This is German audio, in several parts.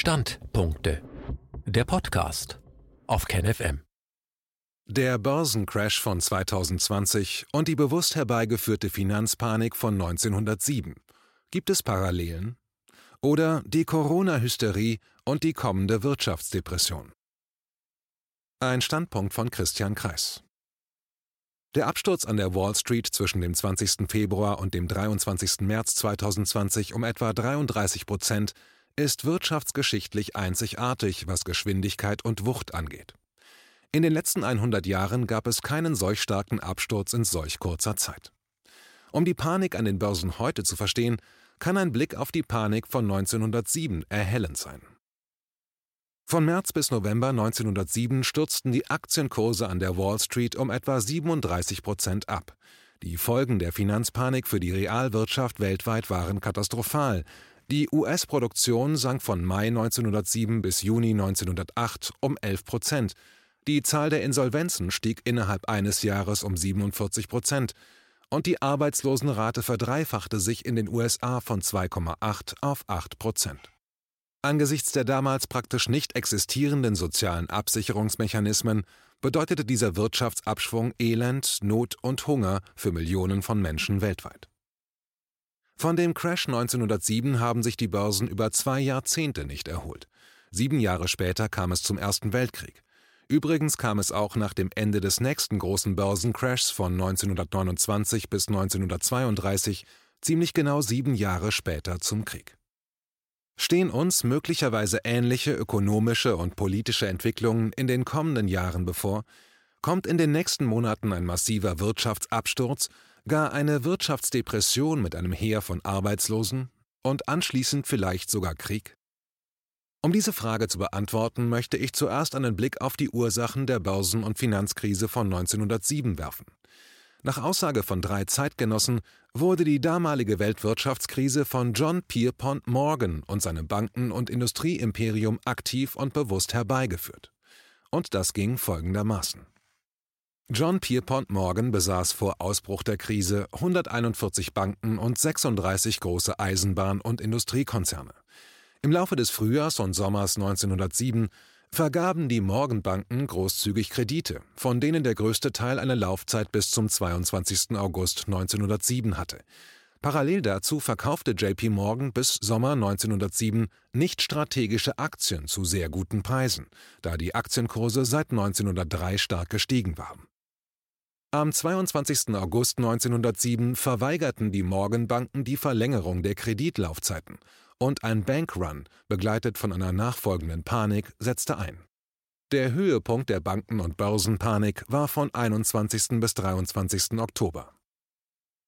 Standpunkte. Der Podcast auf KenFM. Der Börsencrash von 2020 und die bewusst herbeigeführte Finanzpanik von 1907. Gibt es Parallelen? Oder die Corona-Hysterie und die kommende Wirtschaftsdepression? Ein Standpunkt von Christian Kreis. Der Absturz an der Wall Street zwischen dem 20. Februar und dem 23. März 2020 um etwa 33 Prozent ist wirtschaftsgeschichtlich einzigartig, was Geschwindigkeit und Wucht angeht. In den letzten 100 Jahren gab es keinen solch starken Absturz in solch kurzer Zeit. Um die Panik an den Börsen heute zu verstehen, kann ein Blick auf die Panik von 1907 erhellend sein. Von März bis November 1907 stürzten die Aktienkurse an der Wall Street um etwa 37 Prozent ab. Die Folgen der Finanzpanik für die Realwirtschaft weltweit waren katastrophal. Die US-Produktion sank von Mai 1907 bis Juni 1908 um 11 Prozent. Die Zahl der Insolvenzen stieg innerhalb eines Jahres um 47 Prozent. Und die Arbeitslosenrate verdreifachte sich in den USA von 2,8 auf 8 Prozent. Angesichts der damals praktisch nicht existierenden sozialen Absicherungsmechanismen bedeutete dieser Wirtschaftsabschwung Elend, Not und Hunger für Millionen von Menschen weltweit. Von dem Crash 1907 haben sich die Börsen über zwei Jahrzehnte nicht erholt. Sieben Jahre später kam es zum Ersten Weltkrieg. Übrigens kam es auch nach dem Ende des nächsten großen Börsencrashs von 1929 bis 1932 ziemlich genau sieben Jahre später zum Krieg. Stehen uns möglicherweise ähnliche ökonomische und politische Entwicklungen in den kommenden Jahren bevor? Kommt in den nächsten Monaten ein massiver Wirtschaftsabsturz, gar eine Wirtschaftsdepression mit einem Heer von Arbeitslosen und anschließend vielleicht sogar Krieg? Um diese Frage zu beantworten, möchte ich zuerst einen Blick auf die Ursachen der Börsen- und Finanzkrise von 1907 werfen. Nach Aussage von drei Zeitgenossen wurde die damalige Weltwirtschaftskrise von John Pierpont Morgan und seinem Banken- und Industrieimperium aktiv und bewusst herbeigeführt. Und das ging folgendermaßen. John Pierpont Morgan besaß vor Ausbruch der Krise 141 Banken und 36 große Eisenbahn- und Industriekonzerne. Im Laufe des Frühjahrs und Sommers 1907 vergaben die Morgenbanken großzügig Kredite, von denen der größte Teil eine Laufzeit bis zum 22. August 1907 hatte. Parallel dazu verkaufte JP Morgan bis Sommer 1907 nicht strategische Aktien zu sehr guten Preisen, da die Aktienkurse seit 1903 stark gestiegen waren. Am 22. August 1907 verweigerten die Morgenbanken die Verlängerung der Kreditlaufzeiten und ein Bankrun, begleitet von einer nachfolgenden Panik, setzte ein. Der Höhepunkt der Banken- und Börsenpanik war von 21. bis 23. Oktober.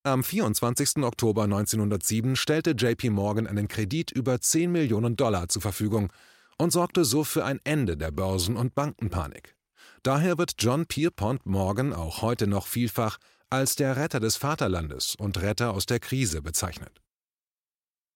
Am 24. Oktober 1907 stellte JP Morgan einen Kredit über 10 Millionen Dollar zur Verfügung und sorgte so für ein Ende der Börsen- und Bankenpanik. Daher wird John Pierpont Morgan auch heute noch vielfach als der Retter des Vaterlandes und Retter aus der Krise bezeichnet.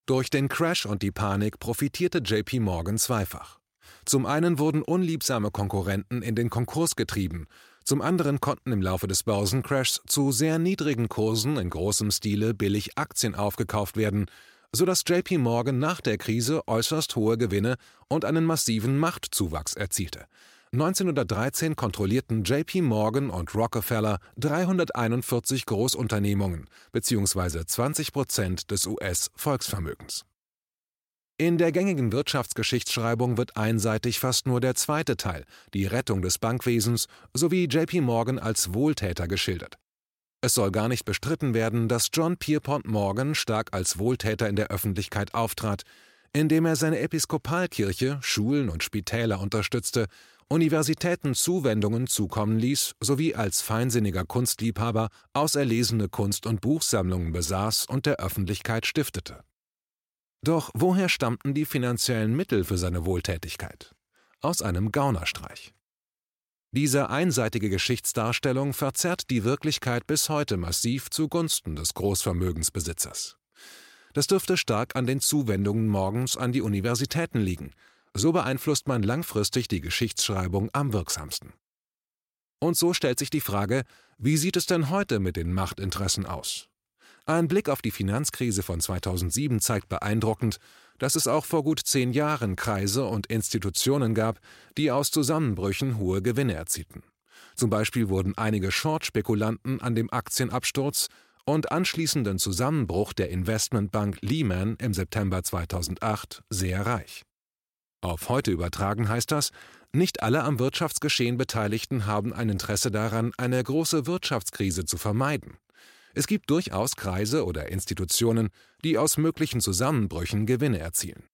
Durch den Crash und die Panik profitierte JP Morgan zweifach. Zum einen wurden unliebsame Konkurrenten in den Konkurs getrieben, zum anderen konnten im Laufe des Börsencrashs zu sehr niedrigen Kursen in großem Stile billig Aktien aufgekauft werden, sodass JP Morgan nach der Krise äußerst hohe Gewinne und einen massiven Machtzuwachs erzielte. 1913 kontrollierten JP Morgan und Rockefeller 341 Großunternehmungen bzw. 20 Prozent des US-Volksvermögens. In der gängigen Wirtschaftsgeschichtsschreibung wird einseitig fast nur der zweite Teil, die Rettung des Bankwesens, sowie JP Morgan als Wohltäter geschildert. Es soll gar nicht bestritten werden, dass John Pierpont Morgan stark als Wohltäter in der Öffentlichkeit auftrat, indem er seine Episkopalkirche, Schulen und Spitäler unterstützte Universitäten Zuwendungen zukommen ließ sowie als feinsinniger Kunstliebhaber auserlesene Kunst- und Buchsammlungen besaß und der Öffentlichkeit stiftete. Doch woher stammten die finanziellen Mittel für seine Wohltätigkeit? Aus einem Gaunerstreich. Diese einseitige Geschichtsdarstellung verzerrt die Wirklichkeit bis heute massiv zugunsten des Großvermögensbesitzers. Das dürfte stark an den Zuwendungen morgens an die Universitäten liegen, so beeinflusst man langfristig die Geschichtsschreibung am wirksamsten. Und so stellt sich die Frage, wie sieht es denn heute mit den Machtinteressen aus? Ein Blick auf die Finanzkrise von 2007 zeigt beeindruckend, dass es auch vor gut zehn Jahren Kreise und Institutionen gab, die aus Zusammenbrüchen hohe Gewinne erzielten. Zum Beispiel wurden einige Short-Spekulanten an dem Aktienabsturz und anschließenden Zusammenbruch der Investmentbank Lehman im September 2008 sehr reich. Auf heute übertragen heißt das, nicht alle am Wirtschaftsgeschehen Beteiligten haben ein Interesse daran, eine große Wirtschaftskrise zu vermeiden. Es gibt durchaus Kreise oder Institutionen, die aus möglichen Zusammenbrüchen Gewinne erzielen.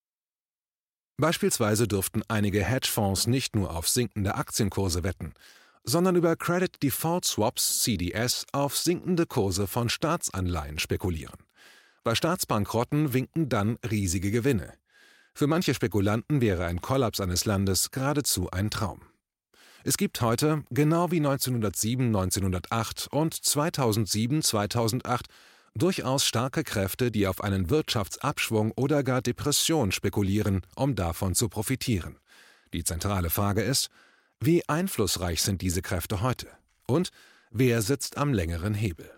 Beispielsweise dürften einige Hedgefonds nicht nur auf sinkende Aktienkurse wetten, sondern über Credit Default Swaps CDS auf sinkende Kurse von Staatsanleihen spekulieren. Bei Staatsbankrotten winken dann riesige Gewinne. Für manche Spekulanten wäre ein Kollaps eines Landes geradezu ein Traum. Es gibt heute, genau wie 1907, 1908 und 2007, 2008, durchaus starke Kräfte, die auf einen Wirtschaftsabschwung oder gar Depression spekulieren, um davon zu profitieren. Die zentrale Frage ist, wie einflussreich sind diese Kräfte heute? Und wer sitzt am längeren Hebel?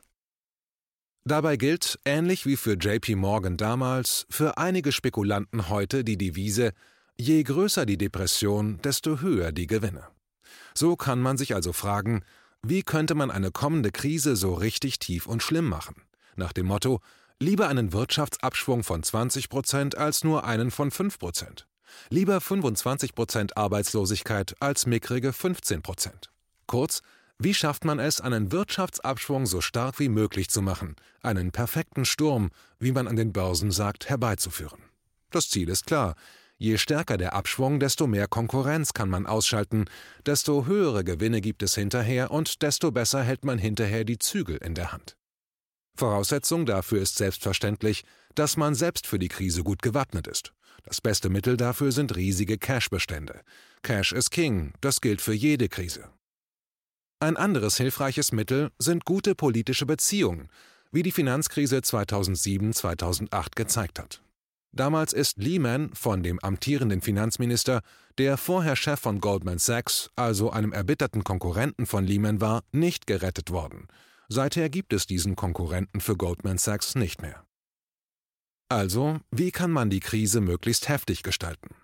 Dabei gilt, ähnlich wie für JP Morgan damals, für einige Spekulanten heute die Devise Je größer die Depression, desto höher die Gewinne. So kann man sich also fragen, wie könnte man eine kommende Krise so richtig tief und schlimm machen? Nach dem Motto, lieber einen Wirtschaftsabschwung von 20 Prozent als nur einen von 5 Prozent. Lieber 25 Prozent Arbeitslosigkeit als mickrige 15 Prozent. Kurz, wie schafft man es, einen Wirtschaftsabschwung so stark wie möglich zu machen, einen perfekten Sturm, wie man an den Börsen sagt, herbeizuführen? Das Ziel ist klar. Je stärker der Abschwung, desto mehr Konkurrenz kann man ausschalten, desto höhere Gewinne gibt es hinterher und desto besser hält man hinterher die Zügel in der Hand. Voraussetzung dafür ist selbstverständlich, dass man selbst für die Krise gut gewappnet ist. Das beste Mittel dafür sind riesige Cash-Bestände. Cash is King, das gilt für jede Krise. Ein anderes hilfreiches Mittel sind gute politische Beziehungen, wie die Finanzkrise 2007-2008 gezeigt hat. Damals ist Lehman von dem amtierenden Finanzminister, der vorher Chef von Goldman Sachs, also einem erbitterten Konkurrenten von Lehman war, nicht gerettet worden. Seither gibt es diesen Konkurrenten für Goldman Sachs nicht mehr. Also, wie kann man die Krise möglichst heftig gestalten?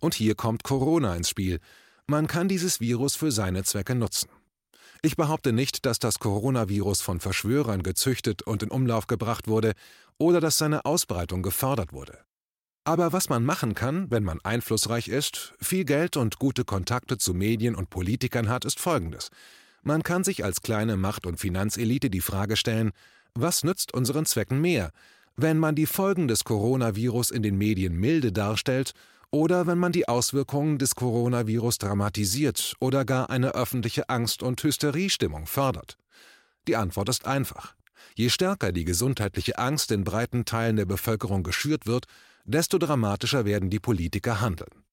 Und hier kommt Corona ins Spiel. Man kann dieses Virus für seine Zwecke nutzen. Ich behaupte nicht, dass das Coronavirus von Verschwörern gezüchtet und in Umlauf gebracht wurde oder dass seine Ausbreitung gefördert wurde. Aber was man machen kann, wenn man einflussreich ist, viel Geld und gute Kontakte zu Medien und Politikern hat, ist folgendes. Man kann sich als kleine Macht- und Finanzelite die Frage stellen, was nützt unseren Zwecken mehr, wenn man die Folgen des Coronavirus in den Medien milde darstellt oder wenn man die Auswirkungen des Coronavirus dramatisiert oder gar eine öffentliche Angst- und Hysteriestimmung fördert? Die Antwort ist einfach. Je stärker die gesundheitliche Angst in breiten Teilen der Bevölkerung geschürt wird, desto dramatischer werden die Politiker handeln.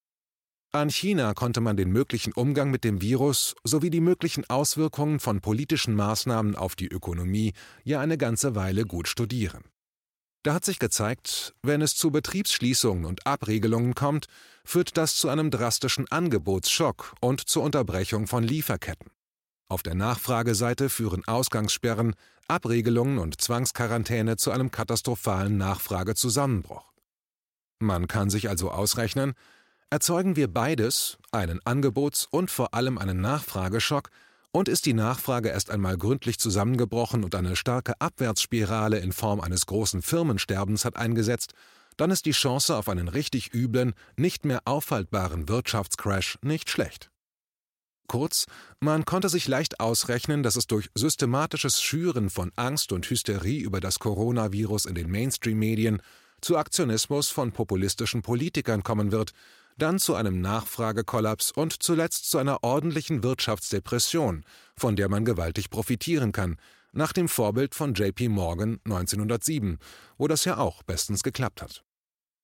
An China konnte man den möglichen Umgang mit dem Virus sowie die möglichen Auswirkungen von politischen Maßnahmen auf die Ökonomie ja eine ganze Weile gut studieren. Da hat sich gezeigt, wenn es zu Betriebsschließungen und Abregelungen kommt, führt das zu einem drastischen Angebotsschock und zur Unterbrechung von Lieferketten. Auf der Nachfrageseite führen Ausgangssperren, Abregelungen und Zwangsquarantäne zu einem katastrophalen Nachfragezusammenbruch. Man kann sich also ausrechnen, erzeugen wir beides, einen Angebots- und vor allem einen Nachfrageschock, und ist die Nachfrage erst einmal gründlich zusammengebrochen und eine starke Abwärtsspirale in Form eines großen Firmensterbens hat eingesetzt, dann ist die Chance auf einen richtig üblen, nicht mehr aufhaltbaren Wirtschaftscrash nicht schlecht. Kurz, man konnte sich leicht ausrechnen, dass es durch systematisches Schüren von Angst und Hysterie über das Coronavirus in den Mainstream-Medien zu Aktionismus von populistischen Politikern kommen wird, dann zu einem Nachfragekollaps und zuletzt zu einer ordentlichen Wirtschaftsdepression, von der man gewaltig profitieren kann, nach dem Vorbild von JP Morgan 1907, wo das ja auch bestens geklappt hat.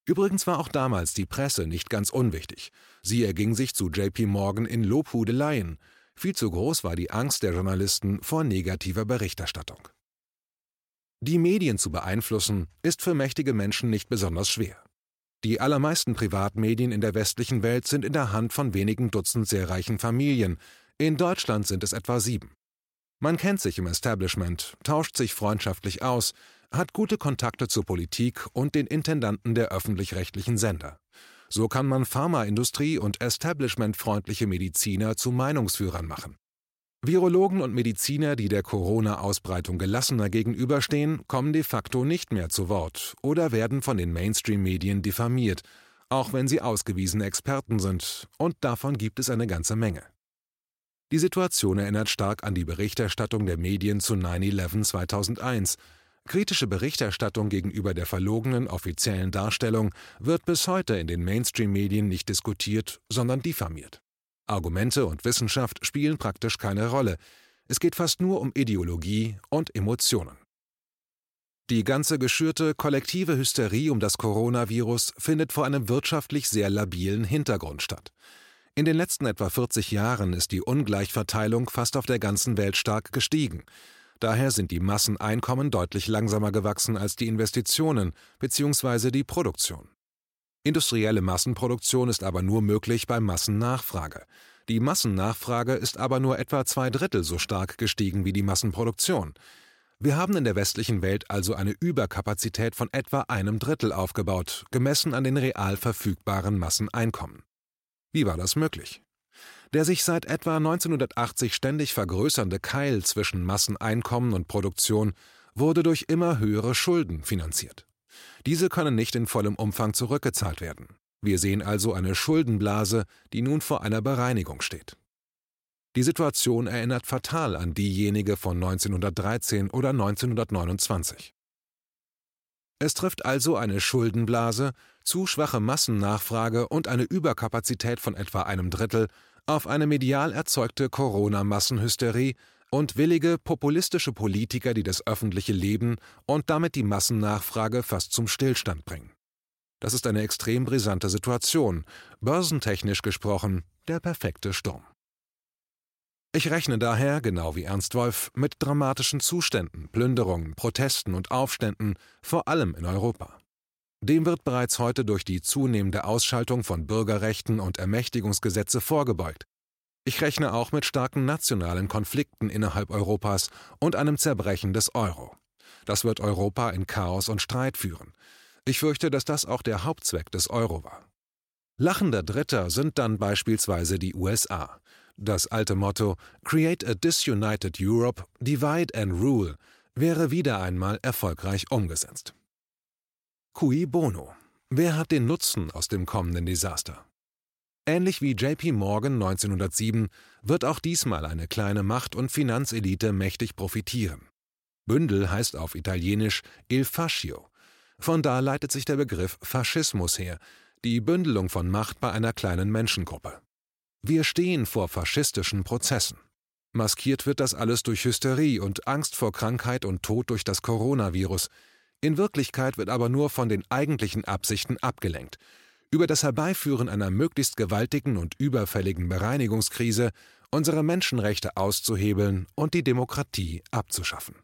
Übrigens war auch damals die Presse nicht ganz unwichtig. Sie erging sich zu JP Morgan in Lobhudeleien. Viel zu groß war die Angst der Journalisten vor negativer Berichterstattung. Die Medien zu beeinflussen, ist für mächtige Menschen nicht besonders schwer. Die allermeisten Privatmedien in der westlichen Welt sind in der Hand von wenigen Dutzend sehr reichen Familien. In Deutschland sind es etwa sieben. Man kennt sich im Establishment, tauscht sich freundschaftlich aus, hat gute Kontakte zur Politik und den Intendanten der öffentlich-rechtlichen Sender. So kann man Pharmaindustrie und establishmentfreundliche Mediziner zu Meinungsführern machen. Virologen und Mediziner, die der Corona-Ausbreitung gelassener gegenüberstehen, kommen de facto nicht mehr zu Wort oder werden von den Mainstream-Medien diffamiert, auch wenn sie ausgewiesene Experten sind, und davon gibt es eine ganze Menge. Die Situation erinnert stark an die Berichterstattung der Medien zu 9-11 2001. Kritische Berichterstattung gegenüber der verlogenen offiziellen Darstellung wird bis heute in den Mainstream-Medien nicht diskutiert, sondern diffamiert. Argumente und Wissenschaft spielen praktisch keine Rolle. Es geht fast nur um Ideologie und Emotionen. Die ganze geschürte kollektive Hysterie um das Coronavirus findet vor einem wirtschaftlich sehr labilen Hintergrund statt. In den letzten etwa 40 Jahren ist die Ungleichverteilung fast auf der ganzen Welt stark gestiegen. Daher sind die Masseneinkommen deutlich langsamer gewachsen als die Investitionen bzw. die Produktion. Industrielle Massenproduktion ist aber nur möglich bei Massennachfrage. Die Massennachfrage ist aber nur etwa zwei Drittel so stark gestiegen wie die Massenproduktion. Wir haben in der westlichen Welt also eine Überkapazität von etwa einem Drittel aufgebaut, gemessen an den real verfügbaren Masseneinkommen. Wie war das möglich? Der sich seit etwa 1980 ständig vergrößernde Keil zwischen Masseneinkommen und Produktion wurde durch immer höhere Schulden finanziert. Diese können nicht in vollem Umfang zurückgezahlt werden. Wir sehen also eine Schuldenblase, die nun vor einer Bereinigung steht. Die Situation erinnert fatal an diejenige von 1913 oder 1929. Es trifft also eine Schuldenblase, zu schwache Massennachfrage und eine Überkapazität von etwa einem Drittel auf eine medial erzeugte Corona-Massenhysterie und willige, populistische Politiker, die das öffentliche Leben und damit die Massennachfrage fast zum Stillstand bringen. Das ist eine extrem brisante Situation, börsentechnisch gesprochen der perfekte Sturm. Ich rechne daher, genau wie Ernst Wolf, mit dramatischen Zuständen, Plünderungen, Protesten und Aufständen, vor allem in Europa. Dem wird bereits heute durch die zunehmende Ausschaltung von Bürgerrechten und Ermächtigungsgesetze vorgebeugt, ich rechne auch mit starken nationalen Konflikten innerhalb Europas und einem Zerbrechen des Euro. Das wird Europa in Chaos und Streit führen. Ich fürchte, dass das auch der Hauptzweck des Euro war. Lachender Dritter sind dann beispielsweise die USA. Das alte Motto Create a Disunited Europe, Divide and Rule wäre wieder einmal erfolgreich umgesetzt. Cui bono? Wer hat den Nutzen aus dem kommenden Desaster? Ähnlich wie JP Morgan 1907 wird auch diesmal eine kleine Macht- und Finanzelite mächtig profitieren. Bündel heißt auf Italienisch Il Fascio. Von da leitet sich der Begriff Faschismus her, die Bündelung von Macht bei einer kleinen Menschengruppe. Wir stehen vor faschistischen Prozessen. Maskiert wird das alles durch Hysterie und Angst vor Krankheit und Tod durch das Coronavirus. In Wirklichkeit wird aber nur von den eigentlichen Absichten abgelenkt über das Herbeiführen einer möglichst gewaltigen und überfälligen Bereinigungskrise unsere Menschenrechte auszuhebeln und die Demokratie abzuschaffen